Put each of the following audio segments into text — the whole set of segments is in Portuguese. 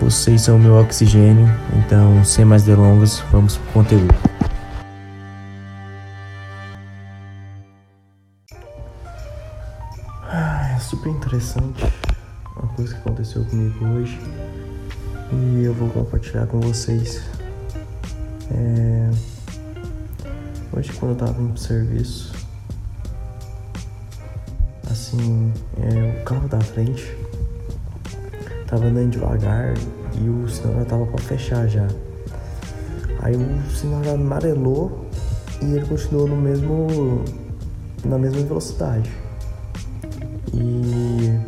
vocês são o meu oxigênio, então sem mais delongas, vamos pro conteúdo. Ah, é super interessante uma coisa que aconteceu comigo hoje e eu vou compartilhar com vocês. É... Hoje quando eu tava indo pro serviço, assim, é, o carro da frente tava andando devagar e o sinal já tava pra fechar já. Aí o sinal já amarelou e ele continuou no mesmo. na mesma velocidade. E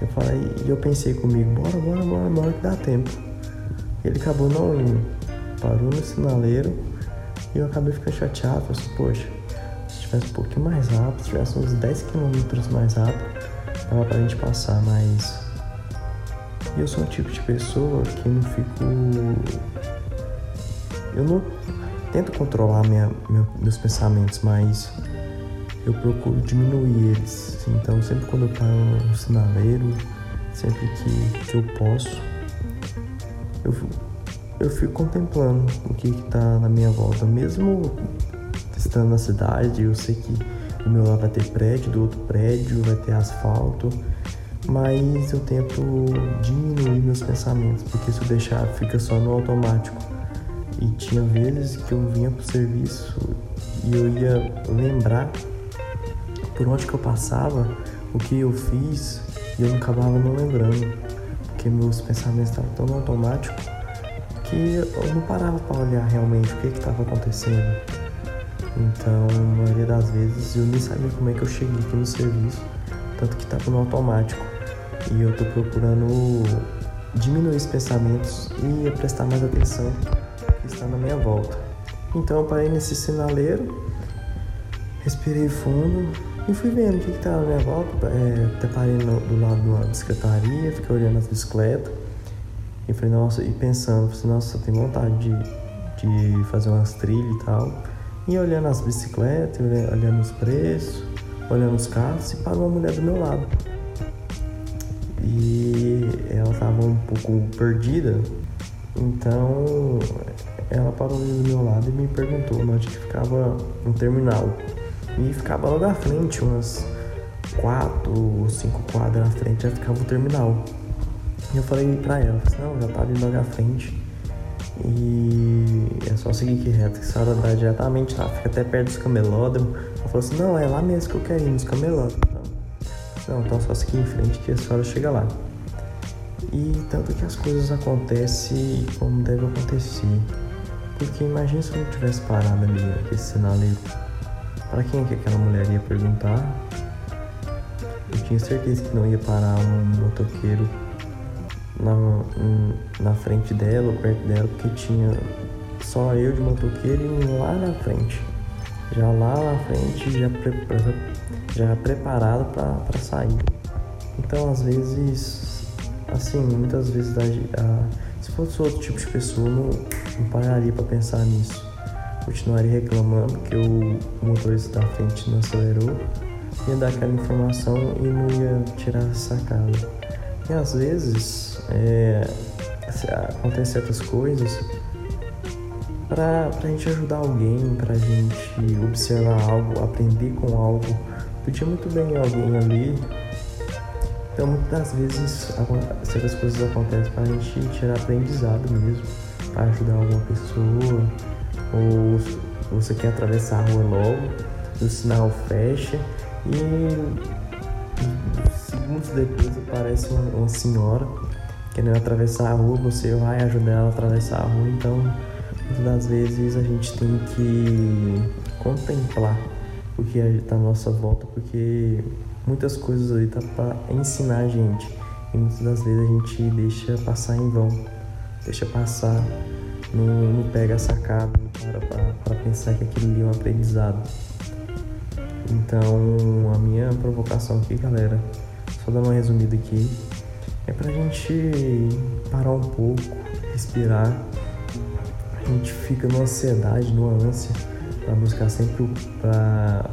eu falei, e eu pensei comigo, bora, bora, bora, bora que dá tempo. Ele acabou não indo, parou no sinaleiro e eu acabei ficando chateado, falei assim, poxa, se tivesse um pouquinho mais rápido, se tivesse uns 10 km mais rápido, dava pra gente passar, mas eu sou um tipo de pessoa que não fico. Eu não tento controlar minha, meu, meus pensamentos, mas eu procuro diminuir eles. Então, sempre quando eu paro no sinaleiro, sempre que, que eu posso, eu, eu fico contemplando o que está na minha volta. Mesmo estando na cidade, eu sei que do meu lado vai ter prédio, do outro prédio vai ter asfalto mas eu tento diminuir meus pensamentos, porque se eu deixar fica só no automático. E tinha vezes que eu vinha pro serviço e eu ia lembrar por onde que eu passava, o que eu fiz, e eu acabava não lembrando, porque meus pensamentos estavam tão automáticos que eu não parava para olhar realmente o que estava acontecendo. Então, a maioria das vezes eu nem sabia como é que eu cheguei aqui no serviço, tanto que estava no automático. E eu tô procurando diminuir esses pensamentos e prestar mais atenção que está na minha volta. Então eu parei nesse sinaleiro, respirei fundo e fui vendo o que estava na minha volta. É, até parei no, do lado de uma bicicletaria, fiquei olhando as bicicletas e falei, nossa, e pensando, falei, nossa, eu tenho vontade de, de fazer umas trilhas e tal. E olhando as bicicletas, olhando os preços, olhando os carros, e parou uma mulher do meu lado e ela estava um pouco perdida, então ela parou do meu lado e me perguntou onde que ficava um terminal. E ficava logo à frente, umas quatro ou cinco quadras à frente, já ficava o terminal. E eu falei pra ela, assim, não, já tá ali logo à frente. E é só seguir aqui reto, que essa hora dá diretamente lá, fica até perto dos camelódromos. Ela falou assim, não, é lá mesmo que eu quero ir, nos camelódromos. Não, então só seguir em frente que a senhora chega lá. E tanto que as coisas acontecem como deve acontecer. Porque imagina se eu não tivesse parado ali naquele sinaleiro. Para quem é que aquela mulher ia perguntar? Eu tinha certeza que não ia parar um motoqueiro na, na frente dela ou perto dela, porque tinha só eu de motoqueiro e um lá na frente. Já lá na frente, já preparado já preparado para sair. Então, às vezes, assim, muitas vezes, a, a, se fosse outro tipo de pessoa, não, não pararia para pensar nisso. Continuaria reclamando que o motorista da frente não acelerou, ia dar aquela informação e não ia tirar a sacada. E às vezes, é, acontecem certas coisas para a gente ajudar alguém, para a gente observar algo, aprender com algo podia muito bem alguém ali. Então, muitas das vezes, certas coisas acontecem para a gente tirar aprendizado mesmo, para ajudar alguma pessoa, ou você quer atravessar a rua logo, o sinal fecha e segundos depois aparece uma, uma senhora querendo atravessar a rua, você vai ajudar ela a atravessar a rua, então muitas das vezes a gente tem que contemplar o que está à nossa volta, porque muitas coisas ali tá para ensinar a gente. e muitas das vezes a gente deixa passar em vão, deixa passar, não, não pega a sacada, para pensar que aquilo ali é um aprendizado. Então, a minha provocação aqui, galera, só dando uma resumida aqui, é pra gente parar um pouco, respirar. A gente fica numa ansiedade, numa ânsia, para buscar sempre para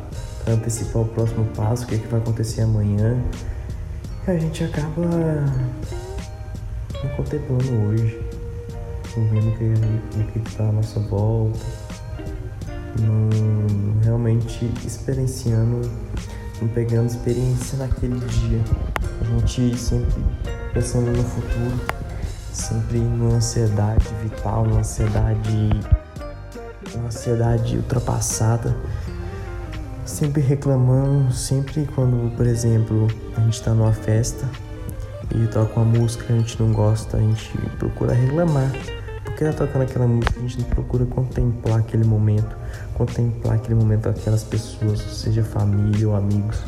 antecipar o próximo passo, o que, é que vai acontecer amanhã. E a gente acaba não contemplando hoje, não vendo o que, está à nossa volta, não realmente experienciando, não pegando experiência naquele dia. A gente sempre pensando no futuro, sempre numa ansiedade vital, numa ansiedade, uma ansiedade ultrapassada, sempre reclamando, sempre quando, por exemplo, a gente está numa festa e toca uma música que a gente não gosta, a gente procura reclamar. Porque tá tocando aquela música, a gente não procura contemplar aquele momento, contemplar aquele momento com aquelas pessoas, seja família ou amigos.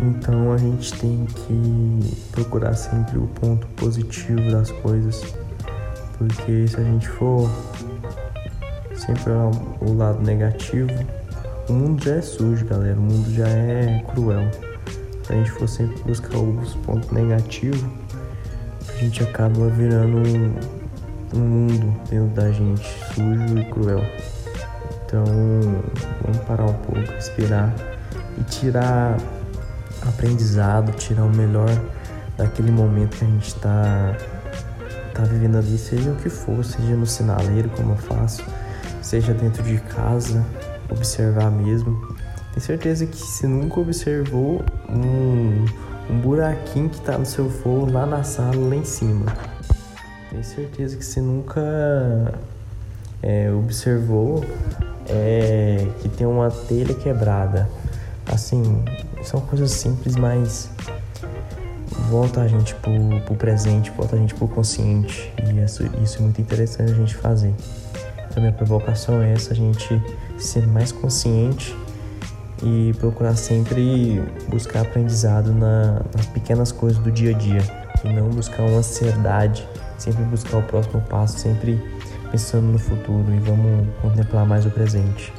Então a gente tem que procurar sempre o ponto positivo das coisas, porque se a gente for sempre o lado negativo, o mundo já é sujo, galera, o mundo já é cruel. Se a gente for sempre buscar os pontos negativos, a gente acaba virando um, mundo dentro da gente sujo e cruel. Então vamos parar um pouco, respirar e tirar aprendizado, tirar o melhor daquele momento que a gente está tá vivendo ali, seja o que for, seja no sinaleiro, como eu faço, seja dentro de casa, observar mesmo. Tenho certeza que se nunca observou um, um buraquinho que está no seu forro lá na sala, lá em cima. Tenho certeza que você nunca é, observou é, que tem uma telha quebrada. Assim, são coisas simples, mas volta a gente pro, pro presente, volta a gente pro consciente. E isso, isso é muito interessante a gente fazer. Então, minha provocação é essa: a gente ser mais consciente e procurar sempre buscar aprendizado na, nas pequenas coisas do dia a dia e não buscar uma ansiedade, sempre buscar o próximo passo, sempre pensando no futuro e vamos contemplar mais o presente.